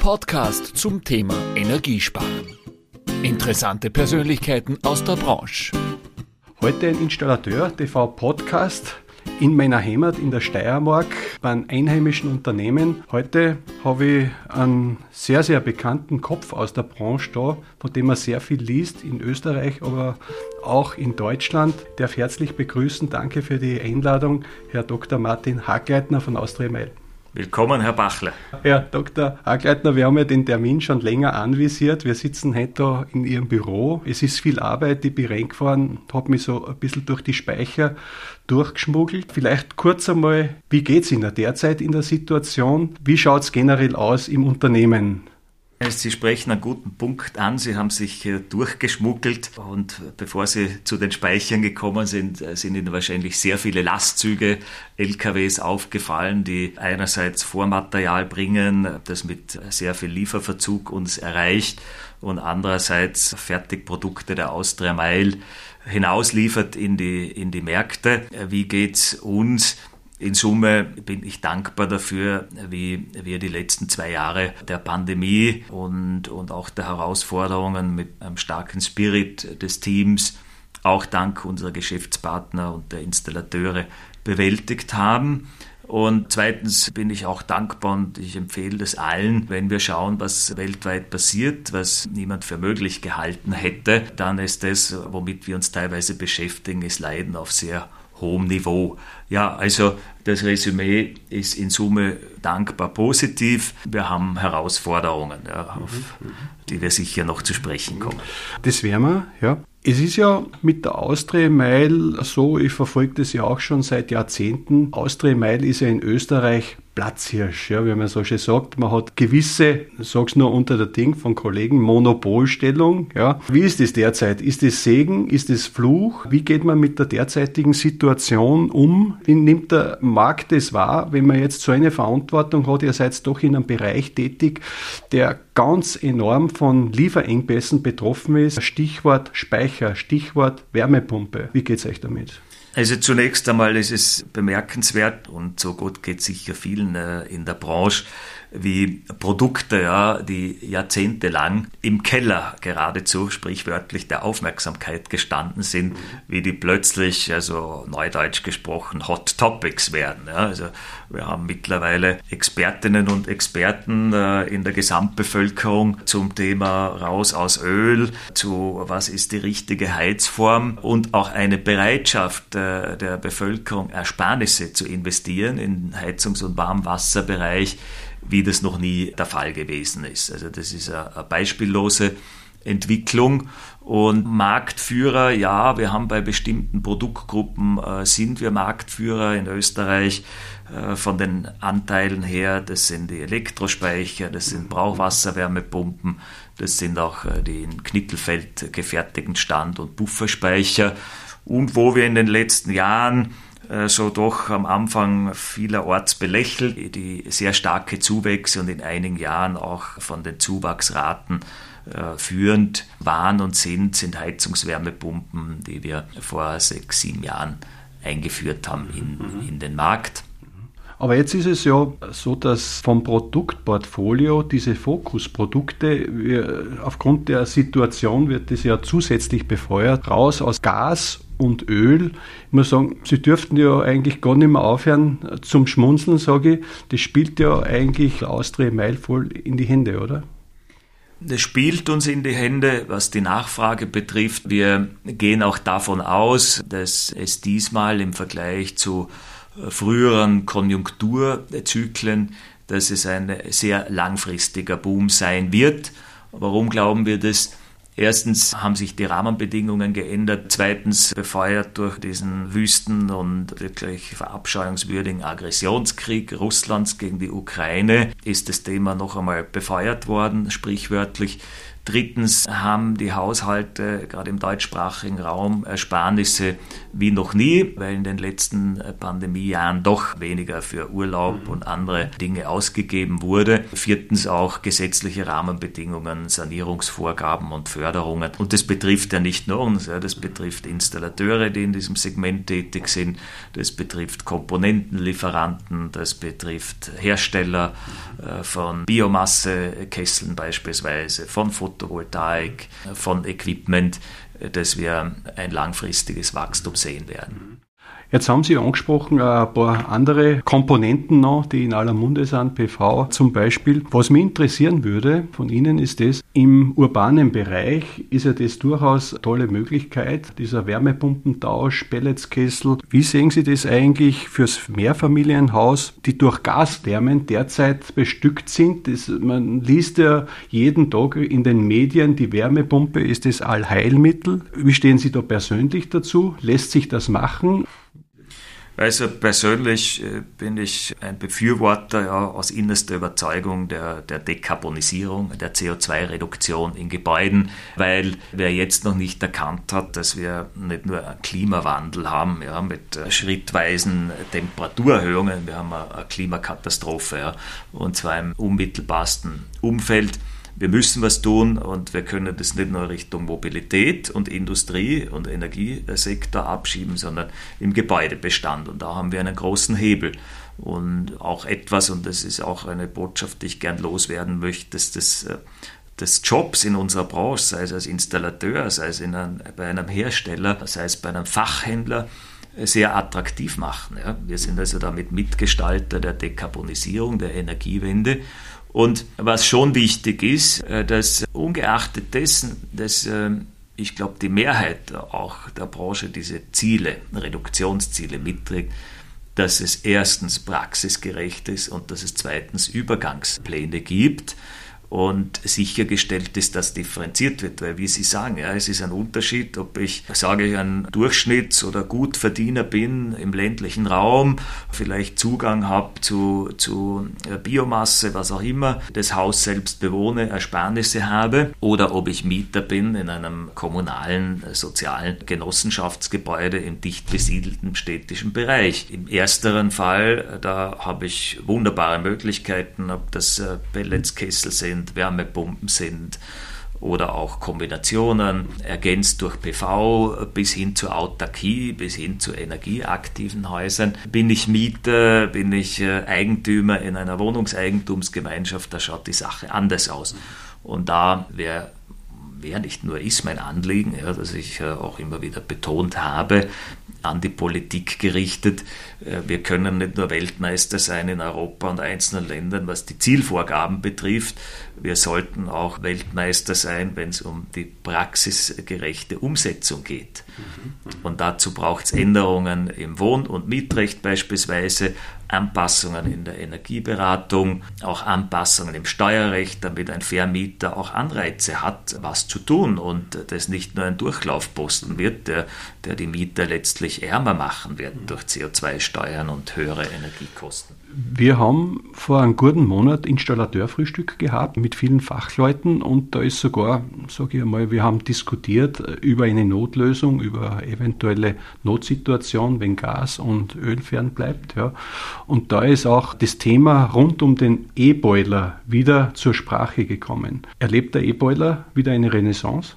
Podcast zum Thema Energiesparen. Interessante Persönlichkeiten aus der Branche. Heute ein Installateur TV Podcast in meiner Heimat in der Steiermark beim einheimischen Unternehmen. Heute habe ich einen sehr, sehr bekannten Kopf aus der Branche da, von dem man sehr viel liest, in Österreich, aber auch in Deutschland. Ich darf herzlich begrüßen. Danke für die Einladung, Herr Dr. Martin Hagleitner von Austria Mail. Willkommen, Herr Bachler. Herr Dr. Agleitner, wir haben ja den Termin schon länger anvisiert. Wir sitzen heute in Ihrem Büro. Es ist viel Arbeit, ich bin reingefahren, habe mich so ein bisschen durch die Speicher durchgeschmuggelt. Vielleicht kurz einmal, wie geht es Ihnen derzeit in der Situation? Wie schaut es generell aus im Unternehmen? Sie sprechen einen guten Punkt an. Sie haben sich durchgeschmuggelt und bevor Sie zu den Speichern gekommen sind, äh, sind Ihnen wahrscheinlich sehr viele Lastzüge, LKWs aufgefallen, die einerseits Vormaterial bringen, das mit sehr viel Lieferverzug uns erreicht und andererseits Fertigprodukte der Austria Mail hinausliefert in die, in die Märkte. Wie geht's uns? In Summe bin ich dankbar dafür, wie wir die letzten zwei Jahre der Pandemie und, und auch der Herausforderungen mit einem starken Spirit des Teams, auch dank unserer Geschäftspartner und der Installateure, bewältigt haben. Und zweitens bin ich auch dankbar und ich empfehle das allen, wenn wir schauen, was weltweit passiert, was niemand für möglich gehalten hätte, dann ist das, womit wir uns teilweise beschäftigen, ist Leiden auf sehr hohem Niveau. Ja, also das Resümee ist in Summe dankbar positiv. Wir haben Herausforderungen, ja, auf die wir sicher noch zu sprechen kommen. Das werden wir, ja. Es ist ja mit der Austria Mail so, ich verfolge das ja auch schon seit Jahrzehnten. Austria Mail ist ja in Österreich Platzhirsch, ja, wie man so schön sagt. Man hat gewisse, sag's nur unter der Ding von Kollegen, Monopolstellung. Ja. Wie ist es derzeit? Ist es Segen? Ist es Fluch? Wie geht man mit der derzeitigen Situation um? Wie nimmt der Markt es wahr, wenn man jetzt so eine Verantwortung hat? Ihr seid doch in einem Bereich tätig, der ganz enorm von Lieferengpässen betroffen ist. Stichwort Speicher, Stichwort Wärmepumpe. Wie geht's euch damit? Also zunächst einmal ist es bemerkenswert und so gut geht sicher vielen äh, in der Branche, wie Produkte, ja, die jahrzehntelang im Keller geradezu sprichwörtlich der Aufmerksamkeit gestanden sind, wie die plötzlich, also neudeutsch gesprochen, Hot Topics werden. Ja. Also wir haben mittlerweile Expertinnen und Experten äh, in der Gesamtbevölkerung zum Thema raus aus Öl, zu was ist die richtige Heizform und auch eine Bereitschaft äh, der Bevölkerung, Ersparnisse zu investieren in Heizungs- und Warmwasserbereich wie das noch nie der Fall gewesen ist. Also das ist eine beispiellose Entwicklung und Marktführer, ja, wir haben bei bestimmten Produktgruppen äh, sind wir Marktführer in Österreich äh, von den Anteilen her. Das sind die Elektrospeicher, das sind Brauchwasserwärmepumpen, das sind auch äh, die in Knittelfeld gefertigten Stand- und Bufferspeicher. Und wo wir in den letzten Jahren so doch am Anfang vielerorts belächelt, die sehr starke Zuwächse und in einigen Jahren auch von den Zuwachsraten äh, führend waren und sind, sind Heizungswärmepumpen, die wir vor sechs, sieben Jahren eingeführt haben in, mhm. in den Markt. Aber jetzt ist es ja so, dass vom Produktportfolio diese Fokusprodukte, aufgrund der Situation wird das ja zusätzlich befeuert, raus aus Gas und Öl. Ich muss sagen, sie dürften ja eigentlich gar nicht mehr aufhören zum Schmunzeln, sage ich. Das spielt ja eigentlich Austria Mail voll in die Hände, oder? Das spielt uns in die Hände, was die Nachfrage betrifft. Wir gehen auch davon aus, dass es diesmal im Vergleich zu äh, früheren Konjunkturzyklen, dass es ein sehr langfristiger Boom sein wird. Warum glauben wir das? Erstens haben sich die Rahmenbedingungen geändert. Zweitens befeuert durch diesen wüsten und wirklich verabscheuungswürdigen Aggressionskrieg Russlands gegen die Ukraine ist das Thema noch einmal befeuert worden, sprichwörtlich. Drittens haben die Haushalte gerade im deutschsprachigen Raum Ersparnisse wie noch nie, weil in den letzten Pandemiejahren doch weniger für Urlaub mhm. und andere Dinge ausgegeben wurde. Viertens auch gesetzliche Rahmenbedingungen, Sanierungsvorgaben und Förderungen. Und das betrifft ja nicht nur uns, ja, das betrifft Installateure, die in diesem Segment tätig sind, das betrifft Komponentenlieferanten, das betrifft Hersteller äh, von Biomassekesseln beispielsweise, von Fotografen Photovoltaik, von Equipment, dass wir ein langfristiges Wachstum sehen werden. Jetzt haben Sie angesprochen, ein paar andere Komponenten noch, die in aller Munde sind, PV zum Beispiel. Was mich interessieren würde von Ihnen ist das, im urbanen Bereich ist ja das durchaus eine tolle Möglichkeit, dieser Wärmepumpentausch, Pelletskessel. Wie sehen Sie das eigentlich fürs Mehrfamilienhaus, die durch Gaswärmen derzeit bestückt sind? Das, man liest ja jeden Tag in den Medien, die Wärmepumpe ist das Allheilmittel. Wie stehen Sie da persönlich dazu? Lässt sich das machen? Also persönlich äh, bin ich ein Befürworter ja, aus innerster Überzeugung der, der Dekarbonisierung, der CO2-Reduktion in Gebäuden, weil wer jetzt noch nicht erkannt hat, dass wir nicht nur einen Klimawandel haben ja, mit äh, schrittweisen Temperaturerhöhungen, wir haben eine Klimakatastrophe ja, und zwar im unmittelbarsten Umfeld wir müssen was tun und wir können das nicht nur Richtung Mobilität und Industrie und Energiesektor abschieben, sondern im Gebäudebestand. Und da haben wir einen großen Hebel. Und auch etwas, und das ist auch eine Botschaft, die ich gern loswerden möchte, dass das äh, des Jobs in unserer Branche, sei es als Installateur, sei es einem, bei einem Hersteller, sei es bei einem Fachhändler, sehr attraktiv machen. Ja. Wir sind also damit Mitgestalter der Dekarbonisierung, der Energiewende und was schon wichtig ist, äh, dass ungeachtet dessen, dass äh, ich glaube, die Mehrheit auch der Branche diese Ziele, Reduktionsziele mitträgt, dass es erstens praxisgerecht ist und dass es zweitens Übergangspläne gibt und sichergestellt ist, dass differenziert wird, weil wie Sie sagen, ja, es ist ein Unterschied, ob ich sage ich ein Durchschnitts- oder Gutverdiener bin im ländlichen Raum, vielleicht Zugang habe zu, zu äh, Biomasse, was auch immer, das Haus selbst bewohne, Ersparnisse habe, oder ob ich Mieter bin in einem kommunalen, äh, sozialen Genossenschaftsgebäude im dicht besiedelten städtischen Bereich. Im ersteren Fall, äh, da habe ich wunderbare Möglichkeiten, ob das Pelletskessel sind, sind, Wärmepumpen sind oder auch Kombinationen, ergänzt durch PV bis hin zur Autarkie, bis hin zu energieaktiven Häusern. Bin ich Mieter, bin ich äh, Eigentümer in einer Wohnungseigentumsgemeinschaft, da schaut die Sache anders aus. Und da wäre wär nicht nur ist mein Anliegen, ja, das ich äh, auch immer wieder betont habe, an die Politik gerichtet. Äh, wir können nicht nur Weltmeister sein in Europa und einzelnen Ländern, was die Zielvorgaben betrifft. Wir sollten auch Weltmeister sein, wenn es um die praxisgerechte Umsetzung geht. Und dazu braucht es Änderungen im Wohn- und Mietrecht beispielsweise, Anpassungen in der Energieberatung, auch Anpassungen im Steuerrecht, damit ein Vermieter auch Anreize hat, was zu tun und das nicht nur ein Durchlaufposten wird, der, der die Mieter letztlich ärmer machen wird durch CO2-Steuern und höhere Energiekosten. Wir haben vor einem guten Monat Installateurfrühstück gehabt mit vielen Fachleuten und da ist sogar, sage ich einmal, wir haben diskutiert über eine Notlösung, über eventuelle Notsituation, wenn Gas und Öl fern bleibt. Ja. Und da ist auch das Thema rund um den E-Boiler wieder zur Sprache gekommen. Erlebt der E-Boiler wieder eine Renaissance?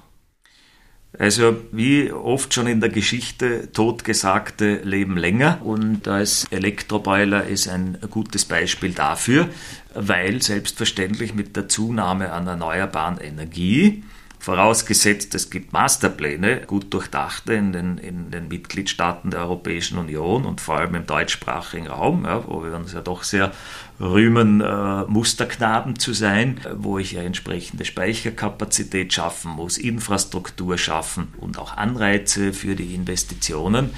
Also wie oft schon in der Geschichte, Totgesagte leben länger und als Elektroboiler ist ein gutes Beispiel dafür, weil selbstverständlich mit der Zunahme an erneuerbaren Energie Vorausgesetzt, es gibt Masterpläne, gut durchdachte in den, in den Mitgliedstaaten der Europäischen Union und vor allem im deutschsprachigen Raum, ja, wo wir uns ja doch sehr rühmen, äh, Musterknaben zu sein, wo ich ja entsprechende Speicherkapazität schaffen muss, Infrastruktur schaffen und auch Anreize für die Investitionen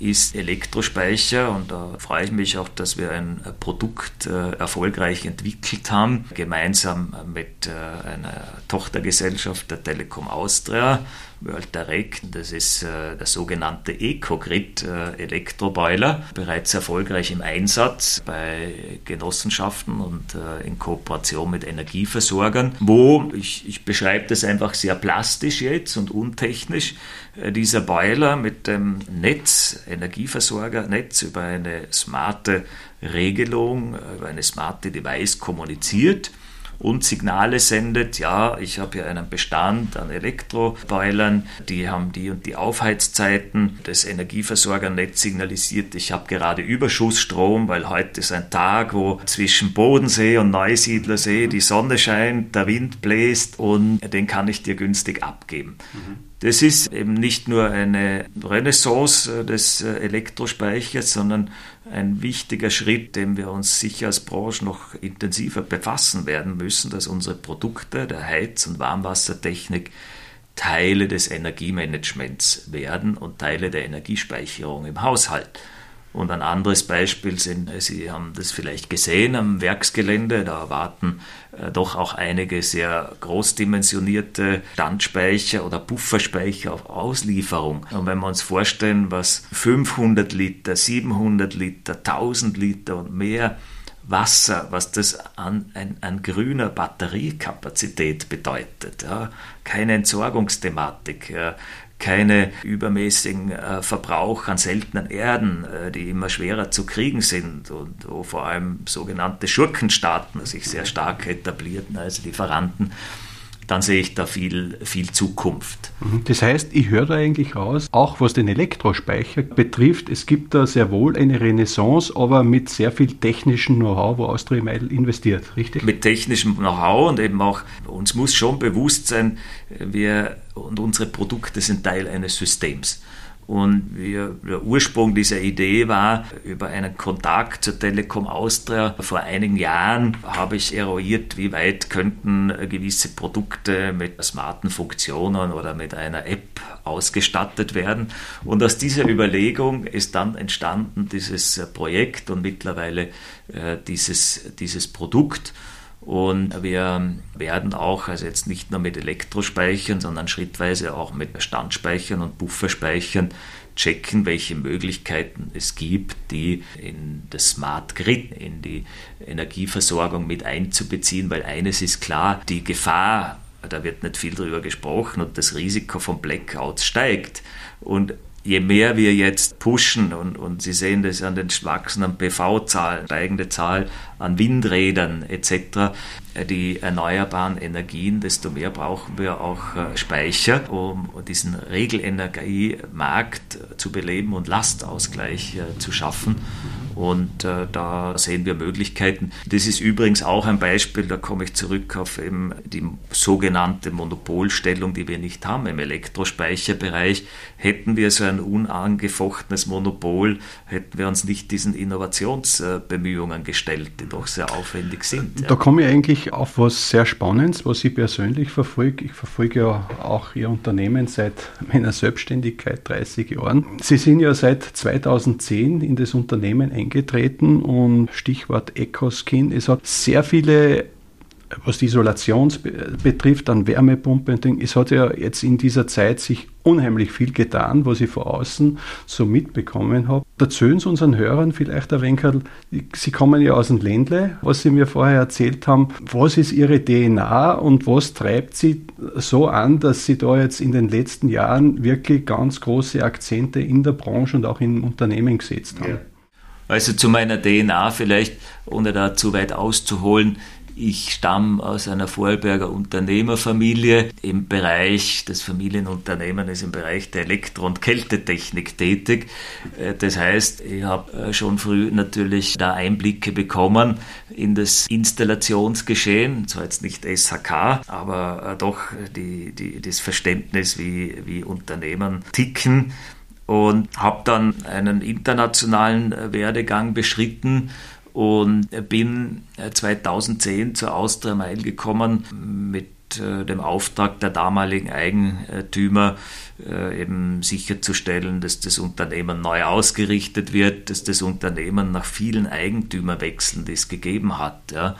ist Elektrospeicher und da freue ich mich auch, dass wir ein Produkt äh, erfolgreich entwickelt haben, gemeinsam mit äh, einer Tochtergesellschaft der Telekom Austria Wörlterek. Das ist äh, der sogenannte EcoGrid äh, Elektroboiler, bereits erfolgreich im Einsatz bei Genossenschaften und äh, in Kooperation mit Energieversorgern, wo ich, ich beschreibe das einfach sehr plastisch jetzt und untechnisch. Äh, dieser Boiler mit dem Netz, Energieversorgernetz über eine smarte Regelung, über eine smarte Device kommuniziert und Signale sendet, ja, ich habe hier einen Bestand an Elektroboilern, die haben die und die Aufheizzeiten. Das Energieversorgernetz signalisiert, ich habe gerade Überschussstrom, weil heute ist ein Tag, wo zwischen Bodensee und Neusiedlersee die Sonne scheint, der Wind bläst und den kann ich dir günstig abgeben. Mhm. Das ist eben nicht nur eine Renaissance des Elektrospeichers, sondern ein wichtiger Schritt, dem wir uns sicher als Branche noch intensiver befassen werden müssen, dass unsere Produkte der Heiz- und Warmwassertechnik Teile des Energiemanagements werden und Teile der Energiespeicherung im Haushalt. Und ein anderes Beispiel sind, Sie haben das vielleicht gesehen am Werksgelände, da warten äh, doch auch einige sehr großdimensionierte Standspeicher oder Pufferspeicher auf Auslieferung. Und wenn wir uns vorstellen, was 500 Liter, 700 Liter, 1000 Liter und mehr Wasser, was das an, an, an grüner Batteriekapazität bedeutet. Ja. Keine Entsorgungsthematik, ja keine übermäßigen äh, Verbrauch an seltenen Erden, äh, die immer schwerer zu kriegen sind und wo vor allem sogenannte Schurkenstaaten sich sehr stark etablierten als Lieferanten dann sehe ich da viel, viel Zukunft. Mhm. Das heißt, ich höre da eigentlich raus, auch was den Elektrospeicher betrifft, es gibt da sehr wohl eine Renaissance, aber mit sehr viel technischem Know-how, wo Austria Meidl investiert, richtig? Mit technischem Know-how und eben auch, uns muss schon bewusst sein, wir und unsere Produkte sind Teil eines Systems. Und wir, der Ursprung dieser Idee war, über einen Kontakt zur Telekom Austria vor einigen Jahren habe ich eruiert, wie weit könnten gewisse Produkte mit smarten Funktionen oder mit einer App ausgestattet werden. Und aus dieser Überlegung ist dann entstanden dieses Projekt und mittlerweile äh, dieses, dieses Produkt. Und wir werden auch, also jetzt nicht nur mit Elektrospeichern, sondern schrittweise auch mit Standspeichern und Bufferspeichern checken, welche Möglichkeiten es gibt, die in das Smart Grid, in die Energieversorgung mit einzubeziehen, weil eines ist klar, die Gefahr, da wird nicht viel drüber gesprochen und das Risiko von Blackouts steigt. Und je mehr wir jetzt pushen, und, und Sie sehen das an den wachsenden PV-Zahlen, steigende Zahl an Windrädern etc., die erneuerbaren Energien, desto mehr brauchen wir auch äh, Speicher, um diesen Regelenergiemarkt zu beleben und Lastausgleich äh, zu schaffen. Und äh, da sehen wir Möglichkeiten. Das ist übrigens auch ein Beispiel, da komme ich zurück auf eben die sogenannte Monopolstellung, die wir nicht haben im Elektrospeicherbereich. Hätten wir so ein unangefochtenes Monopol, hätten wir uns nicht diesen Innovationsbemühungen gestellt, die doch sehr aufwendig sind. Da komme ich eigentlich auf was sehr Spannendes, was ich persönlich verfolge. Ich verfolge ja auch Ihr Unternehmen seit meiner Selbstständigkeit 30 Jahren. Sie sind ja seit 2010 in das Unternehmen eingetreten und Stichwort EcoSkin. Es hat sehr viele was die Isolation betrifft, an Wärmepumpen, es hat ja jetzt in dieser Zeit sich unheimlich viel getan, was ich von außen so mitbekommen habe. Erzählen Sie unseren Hörern vielleicht ein wenig, Sie kommen ja aus dem Ländle, was Sie mir vorher erzählt haben. Was ist Ihre DNA und was treibt Sie so an, dass Sie da jetzt in den letzten Jahren wirklich ganz große Akzente in der Branche und auch im Unternehmen gesetzt haben? Ja. Also zu meiner DNA vielleicht, ohne da zu weit auszuholen. Ich stamme aus einer Vorarlberger Unternehmerfamilie. Im Bereich, das Familienunternehmen ist im Bereich der Elektro- und Kältetechnik tätig. Äh, das heißt, ich habe äh, schon früh natürlich da Einblicke bekommen in das Installationsgeschehen, zwar jetzt nicht SHK, aber äh, doch die, die, das Verständnis, wie, wie Unternehmen ticken. Und habe dann einen internationalen Werdegang beschritten und bin 2010 äh, zur Austria Mail gekommen mit äh, dem Auftrag der damaligen Eigentümer eben sicherzustellen, dass das Unternehmen neu ausgerichtet wird, dass das Unternehmen nach vielen Eigentümerwechseln, die es gegeben hat, ja,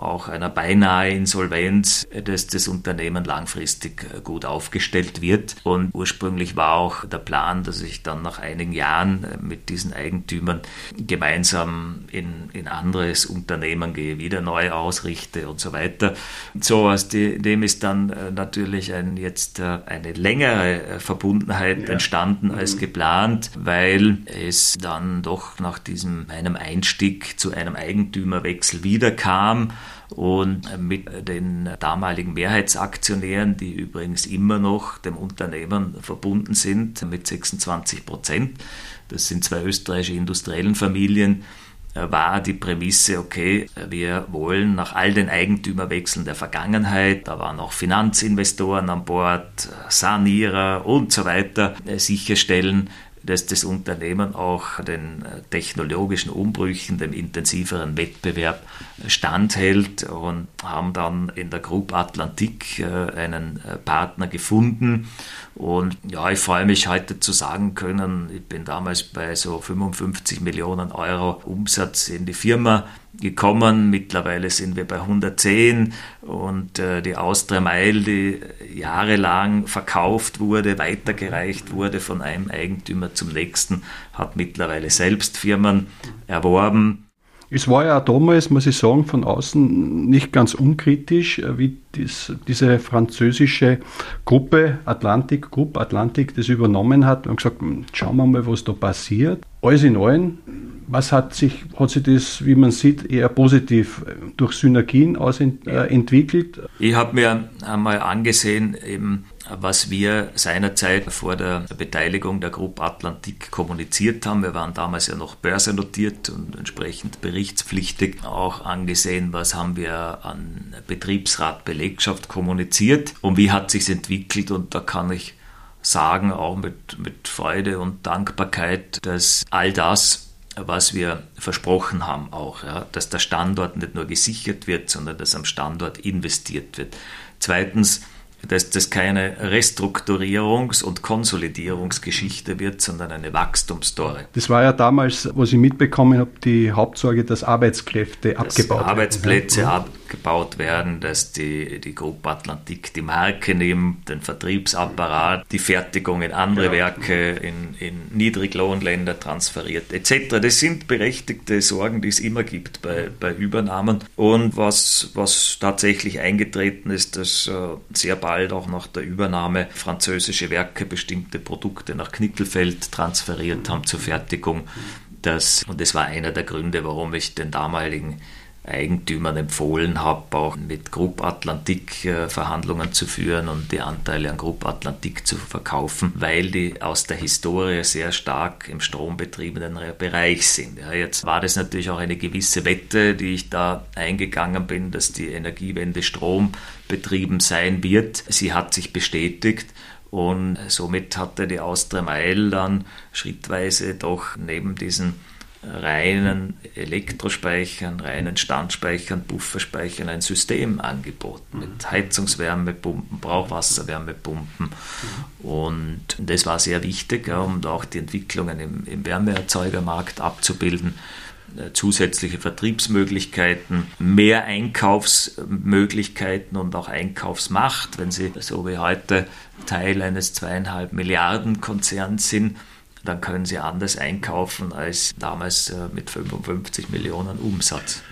auch einer beinahe Insolvenz, dass das Unternehmen langfristig äh, gut aufgestellt wird. Und ursprünglich war auch der Plan, dass ich dann nach einigen Jahren äh, mit diesen Eigentümern gemeinsam in, in anderes Unternehmen gehe, wieder neu ausrichte und so weiter. So aus dem ist dann äh, natürlich ein, jetzt eine längere Verbundenheit ja. entstanden als mhm. geplant, weil es dann doch nach diesem meinem Einstieg zu einem Eigentümerwechsel wieder kam und mit den damaligen Mehrheitsaktionären, die übrigens immer noch dem Unternehmen verbunden sind, mit 26 Prozent. Das sind zwei österreichische Industriellenfamilien war die Prämisse, okay, wir wollen nach all den Eigentümerwechseln der Vergangenheit, da waren auch Finanzinvestoren an Bord, Sanierer und so weiter, sicherstellen, dass das Unternehmen auch den äh, technologischen Umbrüchen, dem intensiveren Wettbewerb standhält und haben dann in der Group Atlantik äh, einen äh, Partner gefunden. Und ja, ich freue mich heute zu sagen können, ich bin damals bei so 55 Millionen Euro Umsatz in die Firma gekommen. Mittlerweile sind wir bei 110 und äh, die Austria Mail, die jahrelang verkauft wurde, weitergereicht wurde von einem Eigentümer zum nächsten, hat mittlerweile selbst Firmen erworben. Es war ja damals, muss ich sagen, von außen nicht ganz unkritisch, äh, wie dies, diese französische Gruppe, Atlantik, Gruppe Atlantik, das übernommen hat und gesagt, hm, schauen wir mal, was da passiert. Alles in allem was hat sich, hat sich das, wie man sieht, eher positiv durch Synergien aus, äh, entwickelt? Ich habe mir einmal angesehen, eben, was wir seinerzeit vor der Beteiligung der Gruppe Atlantik kommuniziert haben. Wir waren damals ja noch börsennotiert und entsprechend berichtspflichtig. Auch angesehen, was haben wir an Betriebsrat, Belegschaft kommuniziert und wie hat sich entwickelt. Und da kann ich sagen, auch mit, mit Freude und Dankbarkeit, dass all das, was wir versprochen haben auch, ja, dass der Standort nicht nur gesichert wird, sondern dass am Standort investiert wird. Zweitens, dass das keine Restrukturierungs- und Konsolidierungsgeschichte wird, sondern eine Wachstumsstory. Das war ja damals, was ich mitbekommen habe, die Hauptsorge, dass Arbeitskräfte dass abgebaut Arbeitsplätze werden. Arbeitsplätze abgebaut werden, dass die, die Gruppe Atlantik die Marke nimmt, den Vertriebsapparat, die Fertigung in andere ja. Werke, in, in Niedriglohnländer transferiert etc. Das sind berechtigte Sorgen, die es immer gibt bei, bei Übernahmen. Und was, was tatsächlich eingetreten ist, dass äh, sehr bald auch nach der Übernahme französische Werke bestimmte Produkte nach Knickelfeld transferiert haben zur Fertigung. Das, und das war einer der Gründe, warum ich den damaligen Eigentümern empfohlen habe, auch mit Group Atlantik Verhandlungen zu führen und die Anteile an Group Atlantik zu verkaufen, weil die aus der Historie sehr stark im strombetriebenen Bereich sind. Ja, jetzt war das natürlich auch eine gewisse Wette, die ich da eingegangen bin, dass die Energiewende strombetrieben sein wird. Sie hat sich bestätigt. Und somit hatte die Austria Meil dann schrittweise doch neben diesen reinen Elektrospeichern, reinen Standspeichern, Bufferspeichern ein System angeboten mhm. mit Heizungswärmepumpen, Brauchwasserwärmepumpen. Mhm. Und das war sehr wichtig, um auch die Entwicklungen im, im Wärmeerzeugermarkt abzubilden äh, zusätzliche Vertriebsmöglichkeiten, mehr Einkaufsmöglichkeiten und auch Einkaufsmacht, wenn Sie so wie heute Teil eines zweieinhalb Milliarden Konzerns sind, dann können sie anders einkaufen als damals äh, mit 55 Millionen Umsatz.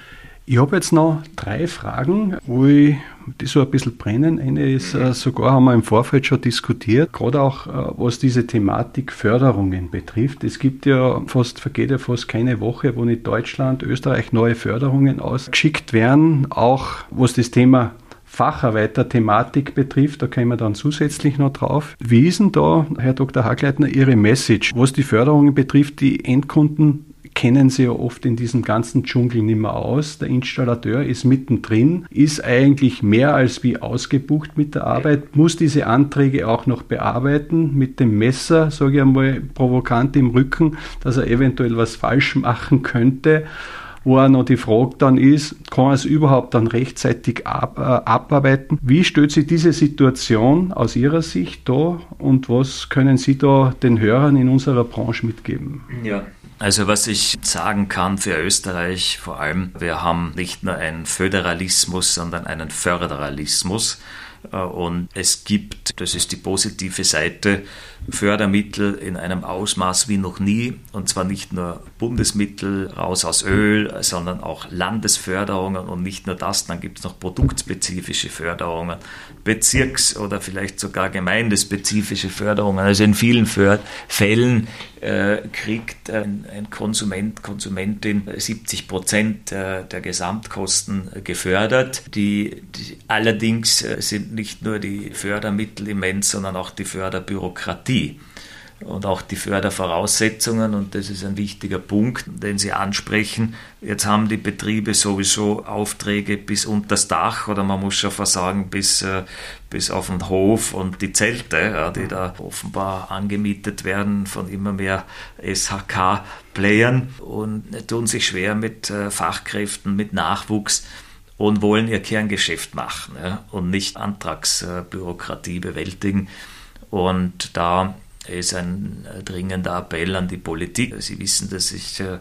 Ich habe jetzt noch drei Fragen, wo ich die so ein bisschen brennen. Eine ist äh, sogar, haben wir im Vorfeld schon diskutiert, gerade auch äh, was diese Thematik Förderungen betrifft. Es gibt ja fast, vergeht ja fast keine Woche, wo nicht Deutschland, Österreich neue Förderungen ausgeschickt werden, auch was das Thema Facharbeiter-Thematik betrifft, da kommen wir dann zusätzlich noch drauf. Wie ist denn da, Herr Dr. Hagleitner, Ihre Message, was die Förderungen betrifft? Die Endkunden kennen sie ja oft in diesem ganzen Dschungel nicht mehr aus. Der Installateur ist mittendrin, ist eigentlich mehr als wie ausgebucht mit der Arbeit, muss diese Anträge auch noch bearbeiten mit dem Messer, sage ich einmal, provokant im Rücken, dass er eventuell was falsch machen könnte wo auch noch die Frage dann ist, kann es überhaupt dann rechtzeitig ab, äh, abarbeiten? Wie stellt sich diese Situation aus Ihrer Sicht da und was können Sie da den Hörern in unserer Branche mitgeben? Ja, Also was ich sagen kann für Österreich vor allem, wir haben nicht nur einen Föderalismus, sondern einen Föderalismus. Äh, und es gibt, das ist die positive Seite, Fördermittel in einem Ausmaß wie noch nie. Und zwar nicht nur Bundesmittel raus aus Öl, sondern auch Landesförderungen und nicht nur das. Dann gibt es noch produktspezifische Förderungen, Bezirks- oder vielleicht sogar gemeindespezifische Förderungen. Also in vielen Fällen kriegt ein, ein, Konsument, Konsumentin 70 Prozent äh, der Gesamtkosten gefördert. Die, die, allerdings äh, sind nicht nur die Fördermittel immens, sondern auch die Förderbürokratie und auch die Fördervoraussetzungen. Und das ist ein wichtiger Punkt, den Sie ansprechen. Jetzt haben die Betriebe sowieso Aufträge bis unter das Dach oder man muss schon fast sagen bis, äh, bis auf den Hof und die Zelte, die da offenbar angemietet werden von immer mehr SHK-Playern und tun sich schwer mit äh, Fachkräften, mit Nachwuchs und wollen ihr Kerngeschäft machen und nicht Antragsbürokratie bewältigen. Und da ist ein äh, dringender Appell an die Politik. Sie wissen, dass ich äh,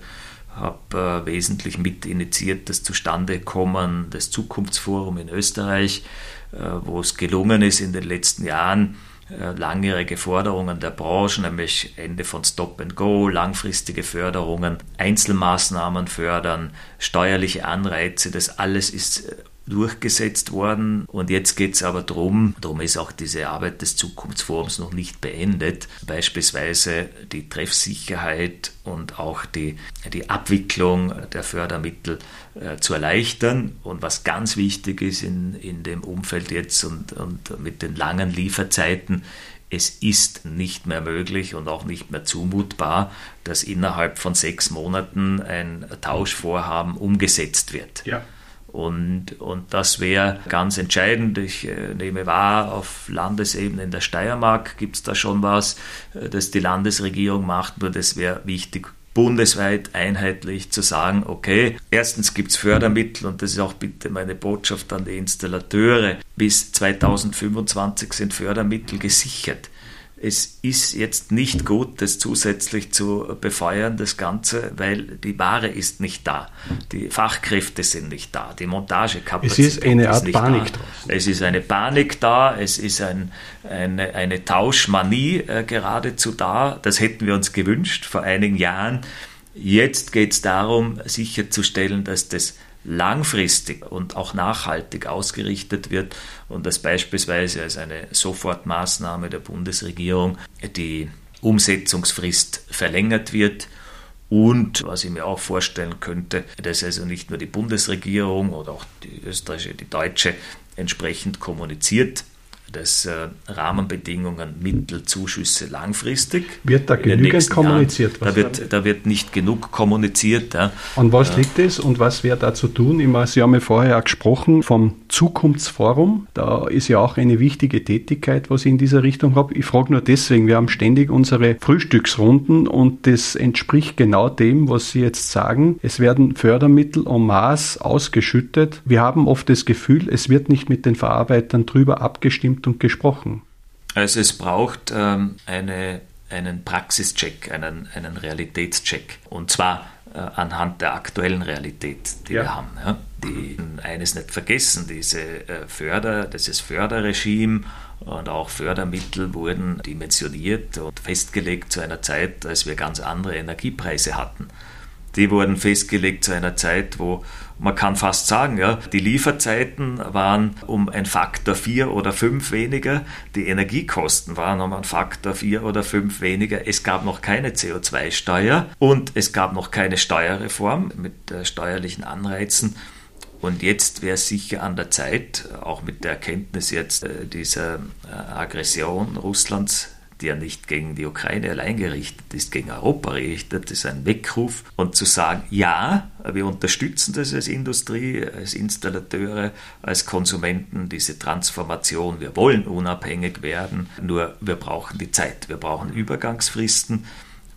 habe äh, wesentlich mit initiiert das Zustandekommen des Zukunftsforums in Österreich, wo es gelungen ist, in den letzten Jahren äh, langjährige Forderungen der Branche, nämlich Ende von Stop and Go, langfristige Förderungen, Einzelmaßnahmen fördern, steuerliche Anreize, das alles ist durchgesetzt worden. Und jetzt geht es aber darum, darum ist auch diese Arbeit des Zukunftsforums noch nicht beendet, beispielsweise die Treffsicherheit und auch die, die Abwicklung der Fördermittel äh, zu erleichtern. Und was ganz wichtig ist in, in dem Umfeld jetzt und, und mit den langen Lieferzeiten, es ist nicht mehr möglich und auch nicht mehr zumutbar, dass innerhalb von sechs Monaten ein Tauschvorhaben umgesetzt wird. Ja. Und, und das wäre ganz entscheidend. Ich äh, nehme wahr, auf Landesebene in der Steiermark gibt es da schon was, äh, das die Landesregierung macht. Nur das wäre wichtig, bundesweit einheitlich zu sagen, okay, erstens gibt es Fördermittel und das ist auch bitte meine Botschaft an die Installateure. Bis 2025 sind Fördermittel gesichert es ist jetzt nicht gut, das zusätzlich zu befeuern, das Ganze, weil die Ware ist nicht da. Die Fachkräfte sind nicht da. Die Montagekapazität ist Es ist eine Art Panik da. Es ist eine Panik da. Es ist ein, eine, eine Tauschmanie äh, geradezu da. Das hätten wir uns gewünscht vor einigen Jahren. Jetzt geht es darum, sicherzustellen, dass das langfristig und auch nachhaltig ausgerichtet wird und dass beispielsweise als eine Sofortmaßnahme der Bundesregierung die Umsetzungsfrist verlängert wird. Und was ich mir auch vorstellen könnte, dass also nicht nur die Bundesregierung oder auch die österreichische, die deutsche entsprechend kommuniziert, dass äh, Rahmenbedingungen, Mittel, Zuschüsse langfristig. Wird da genügend kommuniziert? Da wird, da wird nicht genug kommuniziert. Ja. An was äh, liegt es und was wäre da zu tun? Ich meine, Sie haben ja vorher auch gesprochen vom Zukunftsforum. Da ist ja auch eine wichtige Tätigkeit, was ich in dieser Richtung habe. Ich frage nur deswegen, wir haben ständig unsere Frühstücksrunden und das entspricht genau dem, was Sie jetzt sagen. Es werden Fördermittel en masse ausgeschüttet. Wir haben oft das Gefühl, es wird nicht mit den Verarbeitern drüber abgestimmt und gesprochen? Also es braucht ähm, eine, einen Praxischeck, einen, einen Realitätscheck. Und zwar anhand der aktuellen Realität, die ja. wir haben. Ja? Die eines nicht vergessen, diese äh, Förder, dieses Förderregime und auch Fördermittel wurden dimensioniert und festgelegt zu einer Zeit, als wir ganz andere Energiepreise hatten. Die wurden festgelegt zu einer Zeit, wo man kann fast sagen, ja, die Lieferzeiten waren um ein Faktor 4 oder 5 weniger, die Energiekosten waren um ein Faktor 4 oder 5 weniger. Es gab noch keine CO2-Steuer und es gab noch keine Steuerreform mit äh, steuerlichen Anreizen. Und jetzt wäre es sicher an der Zeit, auch mit der Erkenntnis jetzt äh, dieser äh, Aggression Russlands ja nicht gegen die Ukraine allein gerichtet ist, gegen Europa gerichtet ist, ein Weckruf und zu sagen, ja, wir unterstützen das als Industrie, als Installateure, als Konsumenten, diese Transformation, wir wollen unabhängig werden, nur wir brauchen die Zeit, wir brauchen Übergangsfristen.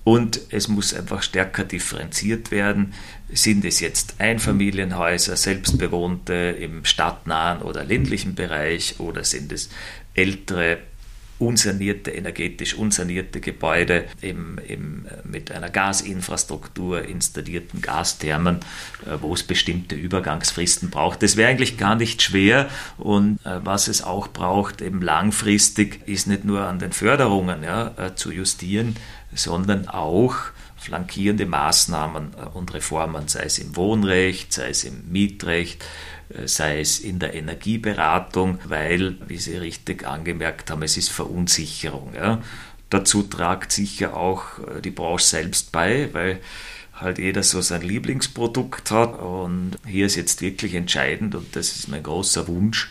Und es muss einfach stärker differenziert werden. Sind es jetzt Einfamilienhäuser, selbstbewohnte im stadtnahen oder ländlichen Bereich oder sind es ältere unsanierte, energetisch unsanierte Gebäude im, im, mit einer Gasinfrastruktur installierten Gasthermen, äh, wo es bestimmte Übergangsfristen braucht. Das wäre eigentlich gar nicht schwer und äh, was es auch braucht, eben langfristig, ist nicht nur an den Förderungen ja, äh, zu justieren, sondern auch flankierende Maßnahmen und Reformen, sei es im Wohnrecht, sei es im Mietrecht, sei es in der Energieberatung, weil, wie Sie richtig angemerkt haben, es ist Verunsicherung. Ja. Dazu tragt sicher auch äh, die Branche selbst bei, weil halt jeder so sein Lieblingsprodukt hat. Und hier ist jetzt wirklich entscheidend, und das ist mein großer Wunsch,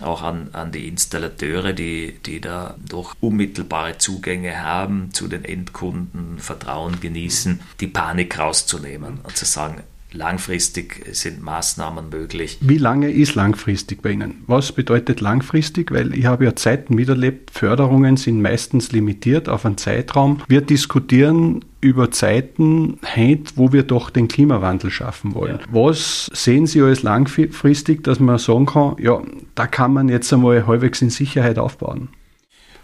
auch an, an die Installateure, die, die da doch unmittelbare Zugänge haben zu den Endkunden, Vertrauen genießen, die Panik rauszunehmen und zu sagen, Langfristig sind Maßnahmen möglich. Wie lange ist langfristig bei Ihnen? Was bedeutet langfristig? Weil ich habe ja Zeiten miterlebt, Förderungen sind meistens limitiert auf einen Zeitraum. Wir diskutieren über Zeiten, wo wir doch den Klimawandel schaffen wollen. Ja. Was sehen Sie als langfristig, dass man sagen kann, ja, da kann man jetzt einmal halbwegs in Sicherheit aufbauen?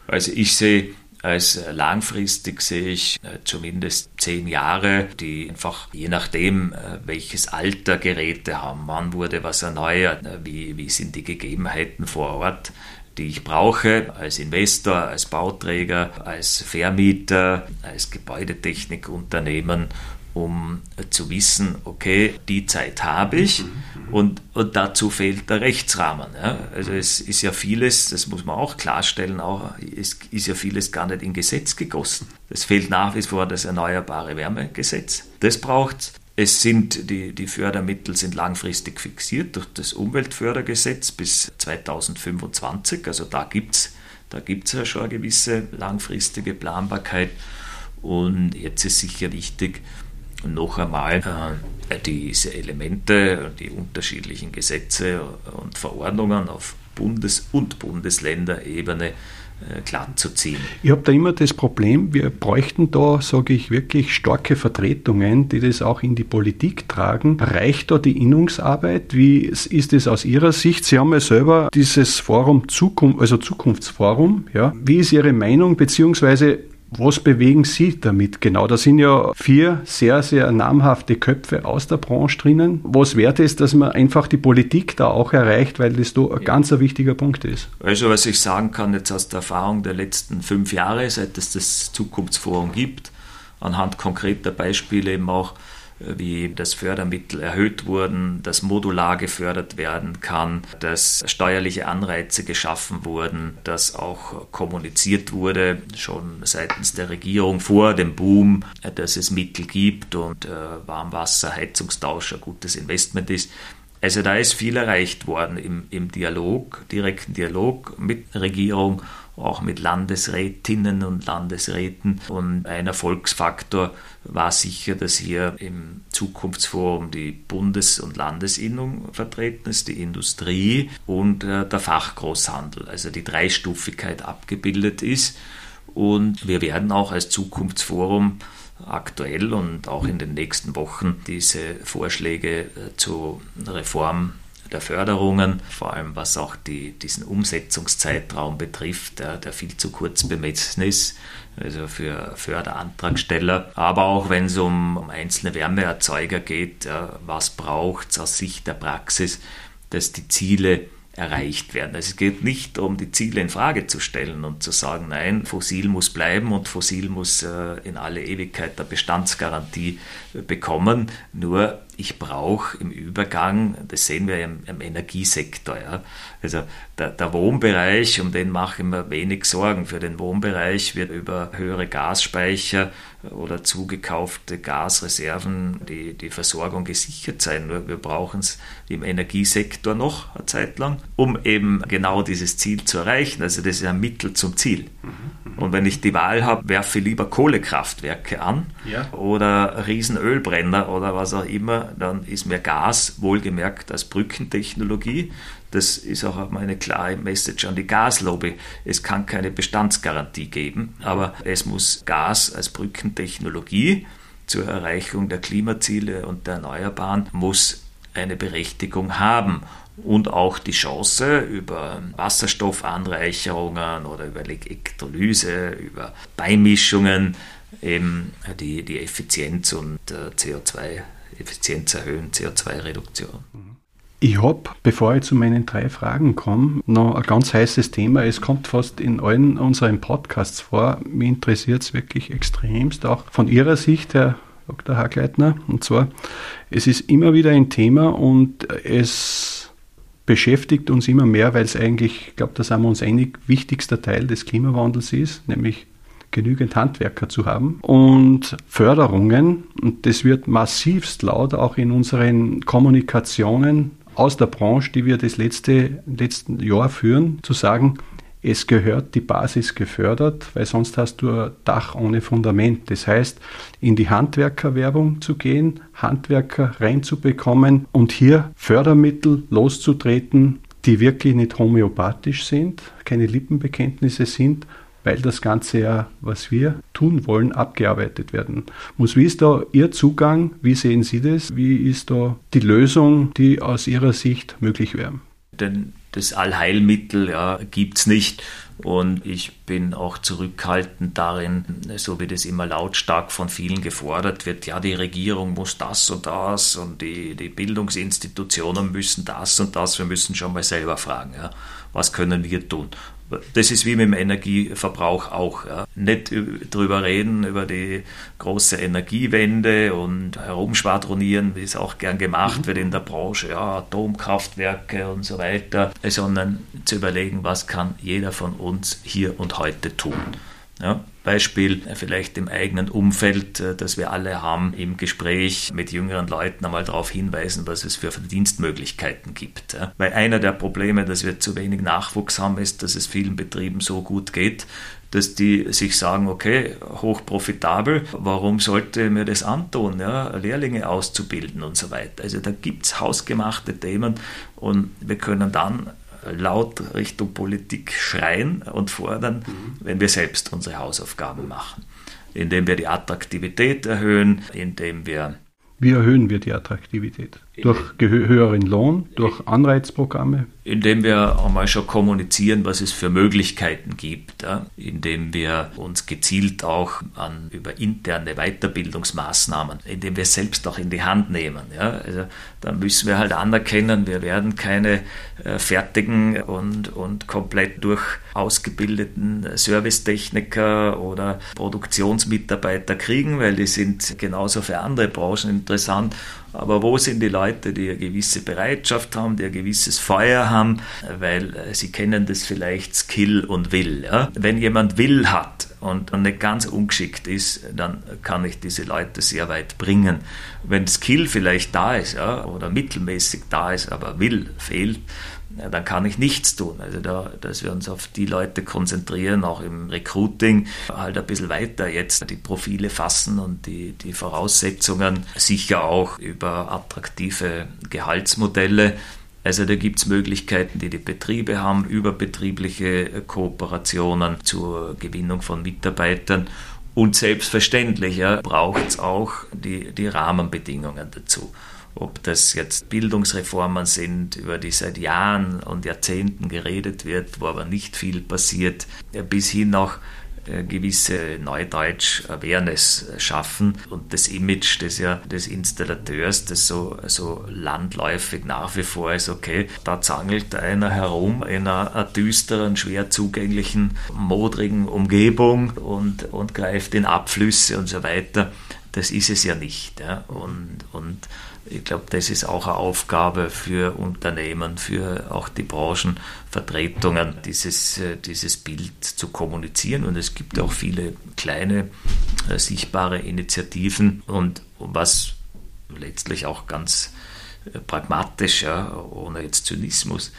Also ich sehe als langfristig sehe ich äh, zumindest zehn Jahre, die einfach je nachdem, äh, welches Alter Geräte haben, wann wurde was erneuert, äh, wie, wie sind die Gegebenheiten vor Ort, die ich brauche als Investor, als Bauträger, als Vermieter, als Gebäudetechnikunternehmen um zu wissen, okay, die Zeit habe ich und, und dazu fehlt der Rechtsrahmen. Ja. Also es ist ja vieles, das muss man auch klarstellen, auch es ist ja vieles gar nicht in Gesetz gegossen. Es fehlt nach wie vor das Erneuerbare Wärmegesetz. Das braucht es sind die, die Fördermittel sind langfristig fixiert durch das Umweltfördergesetz bis 2025. Also da gibt es da gibt's ja schon eine gewisse langfristige Planbarkeit. Und jetzt ist sicher wichtig, noch einmal äh, diese Elemente, die unterschiedlichen Gesetze und Verordnungen auf Bundes- und Bundesländerebene äh, glatt zu ziehen. Ich habe da immer das Problem, wir bräuchten da, sage ich, wirklich starke Vertretungen, die das auch in die Politik tragen. Reicht da die Innungsarbeit? Wie ist es aus Ihrer Sicht? Sie haben ja selber dieses Forum Zukunft, also Zukunftsforum, ja. Wie ist Ihre Meinung, beziehungsweise was bewegen Sie damit genau? Da sind ja vier sehr, sehr namhafte Köpfe aus der Branche drinnen. Was wert ist, dass man einfach die Politik da auch erreicht, weil das da ein ganz ein wichtiger Punkt ist? Also was ich sagen kann jetzt aus der Erfahrung der letzten fünf Jahre, seit es das Zukunftsforum gibt, anhand konkreter Beispiele eben auch, wie das Fördermittel erhöht wurden, dass modular gefördert werden kann, dass steuerliche Anreize geschaffen wurden, dass auch kommuniziert wurde, schon seitens der Regierung vor dem Boom, dass es Mittel gibt und äh, Warmwasser, Heizungstausch ein gutes Investment ist. Also da ist viel erreicht worden im, im Dialog, direkten Dialog mit Regierung auch mit Landesrätinnen und Landesräten. Und ein Erfolgsfaktor war sicher, dass hier im Zukunftsforum die Bundes- und Landesinnung vertreten ist, die Industrie und äh, der Fachgroßhandel, also die Dreistufigkeit abgebildet ist. Und wir werden auch als Zukunftsforum aktuell und auch in den nächsten Wochen diese Vorschläge äh, zur Reform der Förderungen, vor allem was auch die, diesen Umsetzungszeitraum betrifft, der, der viel zu kurz bemessen ist, also für Förderantragsteller. Aber auch wenn es um, um einzelne Wärmeerzeuger geht, was braucht es aus Sicht der Praxis, dass die Ziele erreicht werden. Also es geht nicht darum, die Ziele in Frage zu stellen und zu sagen, nein, fossil muss bleiben und fossil muss äh, in alle Ewigkeit der Bestandsgarantie äh, bekommen. Nur ich brauche im Übergang, das sehen wir im, im Energiesektor, ja, also der, der, Wohnbereich, um den mache ich mir wenig Sorgen. Für den Wohnbereich wird über höhere Gasspeicher oder zugekaufte Gasreserven die, die Versorgung gesichert sein. Nur wir brauchen es im Energiesektor noch eine Zeit lang, um eben genau dieses Ziel zu erreichen. Also das ist ein Mittel zum Ziel. Und wenn ich die Wahl habe, werfe ich lieber Kohlekraftwerke an ja. oder Riesenölbrenner oder was auch immer, dann ist mir Gas wohlgemerkt als Brückentechnologie. Das ist auch meine klare Message an die Gaslobby. Es kann keine Bestandsgarantie geben, aber es muss Gas als Brückentechnologie zur Erreichung der Klimaziele und der Erneuerbaren muss eine Berechtigung haben und auch die Chance über Wasserstoffanreicherungen oder über Elektrolyse, über Beimischungen eben die, die Effizienz und äh, CO2 Effizienz erhöhen, CO2-Reduktion. Ich habe, bevor ich zu meinen drei Fragen komme, noch ein ganz heißes Thema. Es kommt fast in allen unseren Podcasts vor. Mich interessiert es wirklich extremst, auch von Ihrer Sicht, Herr Dr. Hagleitner. Und zwar, es ist immer wieder ein Thema und es beschäftigt uns immer mehr, weil es eigentlich, ich glaube, da sind wir uns einig, wichtigster Teil des Klimawandels ist, nämlich genügend Handwerker zu haben und Förderungen. Und das wird massivst laut auch in unseren Kommunikationen aus der Branche, die wir das letzte letzten Jahr führen, zu sagen, es gehört die Basis gefördert, weil sonst hast du ein Dach ohne Fundament. Das heißt, in die Handwerkerwerbung zu gehen, Handwerker reinzubekommen und hier Fördermittel loszutreten, die wirklich nicht homöopathisch sind, keine Lippenbekenntnisse sind, weil das Ganze ja, was wir tun wollen, abgearbeitet werden muss. Wie ist da Ihr Zugang? Wie sehen Sie das? Wie ist da die Lösung, die aus Ihrer Sicht möglich wäre? Denn das Allheilmittel ja, gibt es nicht. Und ich bin auch zurückhaltend darin, so wie das immer lautstark von vielen gefordert wird, ja, die Regierung muss das und das und die, die Bildungsinstitutionen müssen das und das. Wir müssen schon mal selber fragen, ja, was können wir tun? Das ist wie mit dem Energieverbrauch auch. Ja. Nicht drüber reden, über die große Energiewende und herumschwadronieren, wie es auch gern gemacht mhm. wird in der Branche, ja, Atomkraftwerke und so weiter, sondern zu überlegen, was kann jeder von uns hier und heute tun. Ja, Beispiel vielleicht im eigenen Umfeld, äh, das wir alle haben, im Gespräch mit jüngeren Leuten einmal darauf hinweisen, was es für Verdienstmöglichkeiten gibt. Weil einer der Probleme, dass wir zu wenig Nachwuchs haben, ist, dass es vielen Betrieben so gut geht, dass die sich sagen, okay, hochprofitabel, warum sollte mir das antun, ja, Lehrlinge auszubilden und so weiter. Also da gibt es hausgemachte Themen und wir können dann laut Richtung Politik schreien und fordern, mhm. wenn wir selbst unsere Hausaufgaben machen. Indem wir die Attraktivität erhöhen, indem wir wie erhöhen wir die Attraktivität? Durch höheren Lohn, durch Anreizprogramme? Indem wir einmal schon kommunizieren, was es für Möglichkeiten gibt, ja? indem wir uns gezielt auch an über interne Weiterbildungsmaßnahmen, indem wir selbst auch in die Hand nehmen. Ja? Also dann müssen wir halt anerkennen, wir werden keine äh, fertigen und, und komplett durch ausgebildeten Servicetechniker oder Produktionsmitarbeiter kriegen, weil die sind genauso für andere Branchen interessant aber wo sind die Leute, die eine gewisse Bereitschaft haben, die ein gewisses Feuer haben, weil äh, sie kennen das vielleicht Skill und Will. Ja? Wenn jemand Will hat und nicht ganz ungeschickt ist, dann kann ich diese Leute sehr weit bringen. Wenn Skill vielleicht da ist ja, oder mittelmäßig da ist, aber Will fehlt, ja, dann kann ich nichts tun. Also da, dass wir uns auf die Leute konzentrieren, auch im Recruiting, halt ein bisschen weiter jetzt die Profile fassen und die, die Voraussetzungen, sicher auch über attraktive Gehaltsmodelle. Also da gibt es Möglichkeiten, die die Betriebe haben, überbetriebliche Kooperationen zur Gewinnung von Mitarbeitern. Und selbstverständlich ja, braucht es auch die, die Rahmenbedingungen dazu ob das jetzt Bildungsreformen sind, über die seit Jahren und Jahrzehnten geredet wird, wo aber nicht viel passiert, bis hin auch äh, gewisse Neudeutsch Awareness schaffen und das Image des, ja, des Installateurs, das so, so landläufig nach wie vor ist, okay, da zangelt einer herum in einer, einer düsteren, schwer zugänglichen, modrigen Umgebung und, und greift in Abflüsse und so weiter. Das ist es ja nicht. Ja. Und, und ich glaube, das ist auch eine Aufgabe für Unternehmen, für auch die Branchenvertretungen, dieses, äh, dieses Bild zu kommunizieren. Und es gibt auch viele kleine äh, sichtbare Initiativen und was letztlich auch ganz äh, pragmatisch, ja, ohne jetzt Zynismus,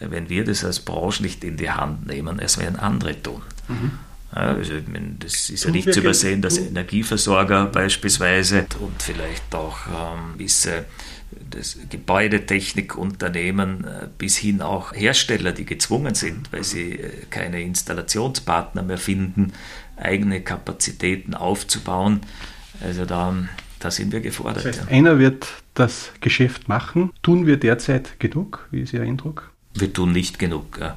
wenn wir das als Branche nicht in die Hand nehmen, es werden andere tun. Mhm. Also, das ist ja nicht zu übersehen, dass Energieversorger beispielsweise und vielleicht auch ähm, gewisse das Gebäudetechnikunternehmen äh, bis hin auch Hersteller, die gezwungen sind, weil sie äh, keine Installationspartner mehr finden, eigene Kapazitäten aufzubauen. Also da, da sind wir gefordert. Das heißt, ja. einer wird das Geschäft machen. Tun wir derzeit genug? Wie ist Ihr Eindruck? Wir tun nicht genug. Ja.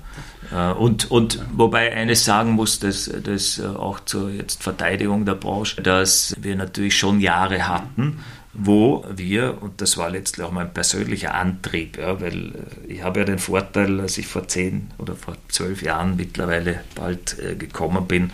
Äh, und, und wobei eines sagen muss, dass, dass auch zur jetzt Verteidigung der Branche, dass wir natürlich schon Jahre hatten, wo wir, und das war letztlich auch mein persönlicher Antrieb, ja, weil äh, ich habe ja den Vorteil, dass ich vor zehn oder vor zwölf Jahren mittlerweile bald äh, gekommen bin,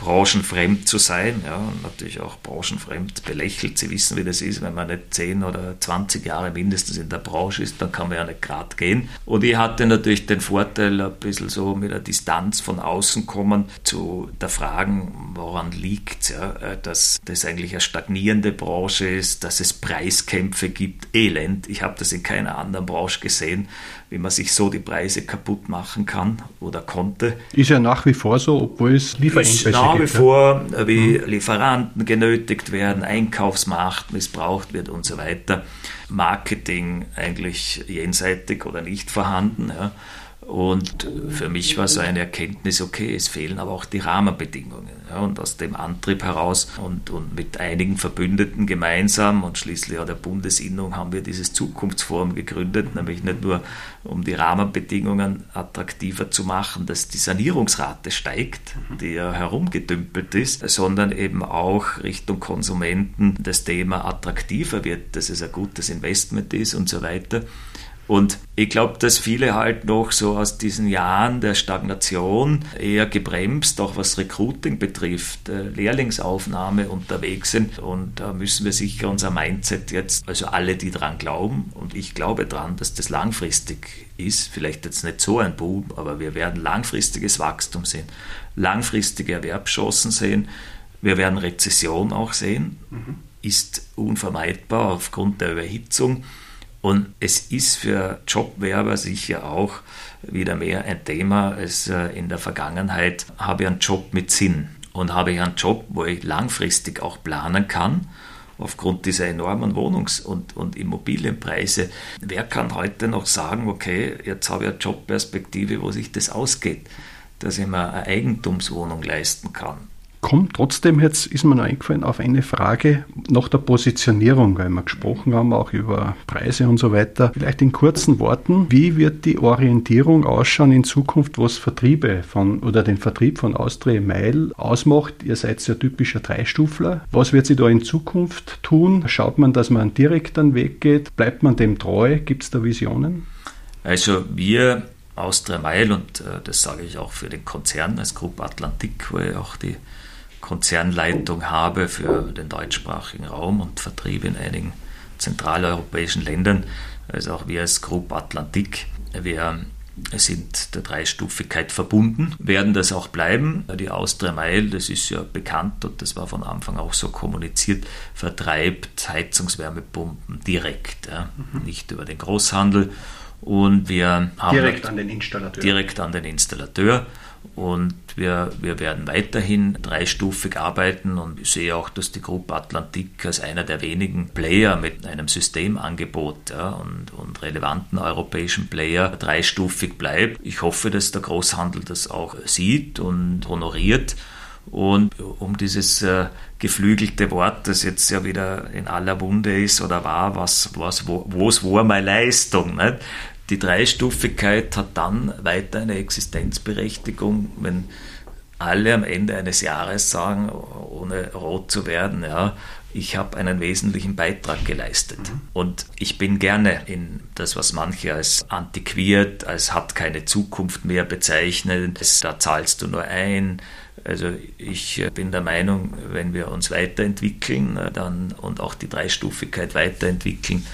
branchenfremd zu sein, ja, und natürlich auch branchenfremd belächelt. Sie wissen, wie das ist, wenn man nicht 10 oder 20 Jahre mindestens in der Branche ist, dann kann man ja nicht gerade gehen. Und ich hatte natürlich den Vorteil, ein bisschen so mit der Distanz von außen kommen, zu der Fragen, woran liegt ja, äh, dass das eigentlich eine stagnierende Branche ist, dass es Preiskämpfe gibt, Elend. Ich habe das in keiner anderen Branche gesehen, wie man sich so die Preise kaputt machen kann oder konnte. Ist ja nach wie vor so, obwohl es Lieferengpässe gibt. Nach wie vor, wie mhm. Lieferanten genötigt werden, Einkaufsmacht missbraucht wird und so weiter. Marketing eigentlich jenseitig oder nicht vorhanden. Ja. Und für mich war so eine Erkenntnis, okay, es fehlen aber auch die Rahmenbedingungen. Ja, und aus dem Antrieb heraus und, und mit einigen Verbündeten gemeinsam und schließlich auch der Bundesinnung haben wir dieses Zukunftsforum gegründet, nämlich nicht nur um die Rahmenbedingungen attraktiver zu machen, dass die Sanierungsrate steigt, die ja herumgedümpelt ist, sondern eben auch Richtung Konsumenten das Thema attraktiver wird, dass es ein gutes Investment ist und so weiter. Und ich glaube, dass viele halt noch so aus diesen Jahren der Stagnation eher gebremst, auch was Recruiting betrifft, äh, Lehrlingsaufnahme unterwegs sind. Und da müssen wir sicher unser Mindset jetzt, also alle, die dran glauben, und ich glaube dran, dass das langfristig ist, vielleicht jetzt nicht so ein Boom, aber wir werden langfristiges Wachstum sehen, langfristige Erwerbschancen sehen, wir werden Rezession auch sehen, mhm. ist unvermeidbar aufgrund der Überhitzung. Und es ist für Jobwerber sicher auch wieder mehr ein Thema als äh, in der Vergangenheit. Habe ich einen Job mit Sinn und habe ich einen Job, wo ich langfristig auch planen kann, aufgrund dieser enormen Wohnungs- und, und Immobilienpreise. Wer kann heute noch sagen, okay, jetzt habe ich eine Jobperspektive, wo sich das ausgeht, dass ich mir eine Eigentumswohnung leisten kann? Kommt trotzdem, jetzt ist mir noch eingefallen, auf eine Frage nach der Positionierung, weil wir gesprochen haben auch über Preise und so weiter. Vielleicht in kurzen Worten, wie wird die Orientierung ausschauen in Zukunft, was Vertriebe von oder den Vertrieb von Austria Mail ausmacht? Ihr seid ja typischer Dreistufler. Was wird sie da in Zukunft tun? Schaut man, dass man einen direkten Weg geht? Bleibt man dem treu? Gibt es da Visionen? Also wir Austria Mail und äh, das sage ich auch für den Konzern als Gruppe Atlantik, wo ja auch die Konzernleitung habe für den deutschsprachigen Raum und Vertrieb in einigen zentraleuropäischen Ländern. Also auch wir als Group Atlantik, wir sind der Dreistufigkeit verbunden, werden das auch bleiben. Die Austria Mail, das ist ja bekannt und das war von Anfang auch so kommuniziert, vertreibt Heizungswärmepumpen direkt, ja, mhm. nicht über den Großhandel. Und wir haben direkt an den Installateur. Direkt an den Installateur. Und wir, wir werden weiterhin dreistufig arbeiten und ich sehe auch, dass die Gruppe Atlantik als einer der wenigen Player mit einem Systemangebot ja, und, und relevanten europäischen Player dreistufig bleibt. Ich hoffe, dass der Großhandel das auch sieht und honoriert. Und um dieses äh, geflügelte Wort, das jetzt ja wieder in aller Munde ist oder war, was, was, wo, was war meine Leistung? Nicht? Die Dreistufigkeit hat dann weiter eine Existenzberechtigung, wenn alle am Ende eines Jahres sagen, ohne rot zu werden, ja, ich habe einen wesentlichen Beitrag geleistet. Mhm. Und ich bin gerne in das, was manche als antiquiert, als hat keine Zukunft mehr bezeichnen. Da zahlst du nur ein. Also ich bin der Meinung, wenn wir uns weiterentwickeln dann, und auch die Dreistufigkeit weiterentwickeln,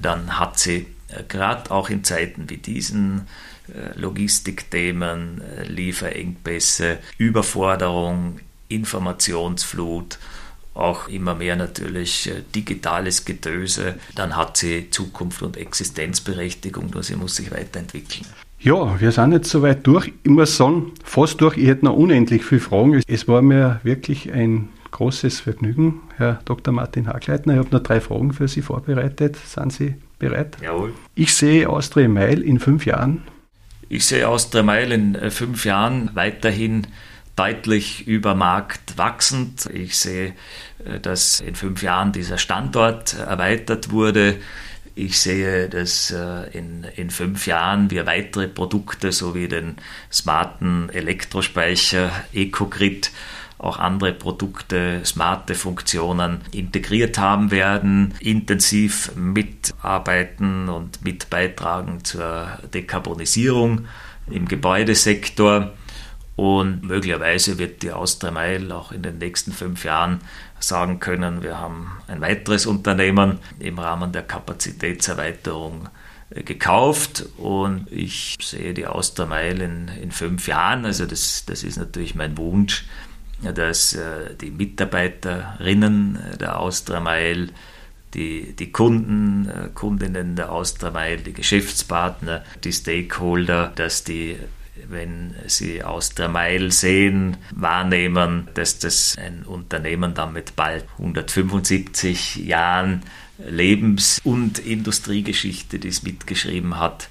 dann hat sie gerade auch in Zeiten wie diesen, äh, Logistikthemen, äh, Lieferengpässe, Überforderung, Informationsflut, auch immer mehr natürlich äh, digitales Getöse, dann hat sie Zukunft und Existenzberechtigung, nur sie muss sich weiterentwickeln. Ja, wir sind jetzt soweit durch. Ich muss sagen, fast durch. Ich hätte noch unendlich viele Fragen. Es war mir wirklich ein großes Vergnügen, Herr Dr. Martin Hagleitner. Ich habe noch drei Fragen für Sie vorbereitet. Sind Sie bereit? Jawohl. Ich sehe Austria Mail in fünf Jahren. Ich sehe Austria Mail in äh, fünf Jahren weiterhin deutlich über Markt wachsend. Ich sehe, äh, dass in fünf Jahren dieser Standort erweitert wurde. Ich sehe, dass äh, in, in fünf Jahren wir weitere Produkte sowie den smarten Elektrospeicher EcoGrid auch andere Produkte, smarte Funktionen integriert haben werden, intensiv mitarbeiten und mit beitragen zur Dekarbonisierung im Gebäudesektor. Und möglicherweise wird die Austria Meil auch in den nächsten fünf Jahren sagen können, wir haben ein weiteres Unternehmen im Rahmen der Kapazitätserweiterung äh, gekauft und ich sehe die Austria Meil in, in fünf Jahren, also das, das ist natürlich mein Wunsch, dass äh, die Mitarbeiterinnen der Austria Meil, die, die Kunden, äh, Kundinnen der Austria Meil, die Geschäftspartner, die Stakeholder, dass die wenn Sie aus der Meil sehen, wahrnehmen, dass das ein Unternehmen dann mit bald 175 Jahren Lebens- und Industriegeschichte, die es mitgeschrieben hat,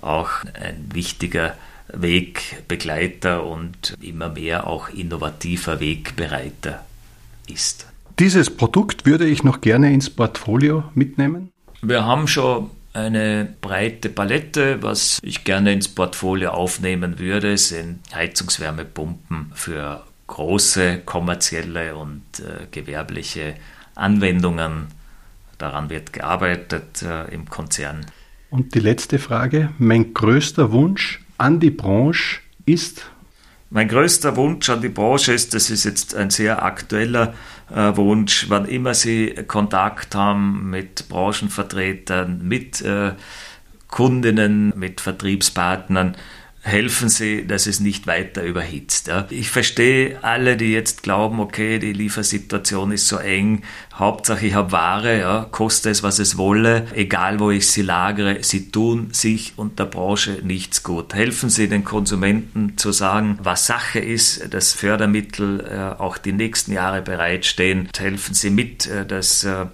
auch ein wichtiger Wegbegleiter und immer mehr auch innovativer Wegbereiter ist. Dieses Produkt würde ich noch gerne ins Portfolio mitnehmen. Wir haben schon eine breite Palette. Was ich gerne ins Portfolio aufnehmen würde, sind Heizungswärmepumpen für große kommerzielle und äh, gewerbliche Anwendungen. Daran wird gearbeitet äh, im Konzern. Und die letzte Frage. Mein größter Wunsch an die Branche ist? Mein größter Wunsch an die Branche ist, das ist jetzt ein sehr aktueller äh, Wunsch, wann immer Sie Kontakt haben mit Branchenvertretern, mit äh, Kundinnen, mit Vertriebspartnern, helfen Sie, dass es nicht weiter überhitzt. Ja. Ich verstehe alle, die jetzt glauben, okay, die Liefersituation ist so eng, Hauptsache ich habe Ware, ja, koste es, was es wolle, egal wo ich sie lagere, sie tun sich und der Branche nichts gut. Helfen Sie den Konsumenten zu sagen, was Sache ist, dass Fördermittel äh, auch die nächsten Jahre bereitstehen. Helfen Sie mit, äh, dass äh,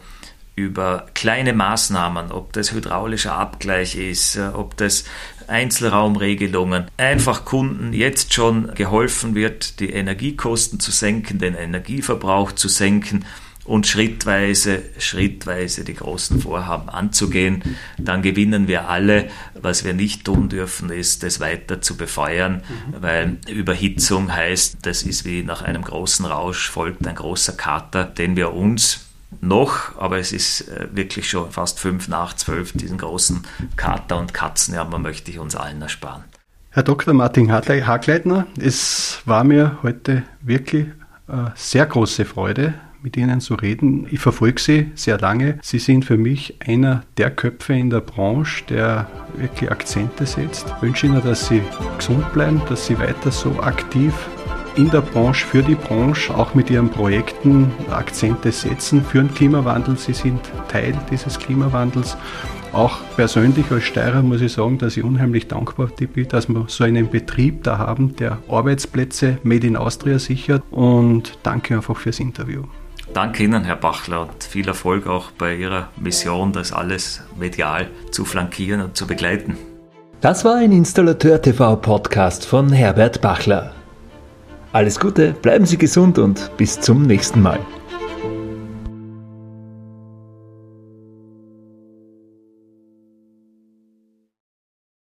über kleine Maßnahmen, ob das hydraulischer Abgleich ist, äh, ob das Einzelraumregelungen, einfach Kunden jetzt schon geholfen wird, die Energiekosten zu senken, den Energieverbrauch zu senken und schrittweise, schrittweise die großen Vorhaben anzugehen, dann gewinnen wir alle. Was wir nicht tun dürfen, ist, das weiter zu befeuern, mhm. weil Überhitzung heißt, das ist wie nach einem großen Rausch folgt ein großer Kater, den wir uns noch, aber es ist äh, wirklich schon fast fünf nach zwölf, diesen großen Kater- und Katzenjammer möchte ich uns allen ersparen. Herr Dr. Martin Hagleitner, es war mir heute wirklich eine äh, sehr große Freude, mit Ihnen zu reden. Ich verfolge Sie sehr lange. Sie sind für mich einer der Köpfe in der Branche, der wirklich Akzente setzt. Ich wünsche Ihnen, dass Sie gesund bleiben, dass Sie weiter so aktiv in der Branche, für die Branche, auch mit ihren Projekten Akzente setzen für den Klimawandel. Sie sind Teil dieses Klimawandels. Auch persönlich als Steirer muss ich sagen, dass ich unheimlich dankbar bin, dass wir so einen Betrieb da haben, der Arbeitsplätze Made in Austria sichert. Und danke einfach fürs Interview. Danke Ihnen, Herr Bachler, und viel Erfolg auch bei Ihrer Mission, das alles medial zu flankieren und zu begleiten. Das war ein Installateur TV Podcast von Herbert Bachler. Alles Gute, bleiben Sie gesund und bis zum nächsten Mal.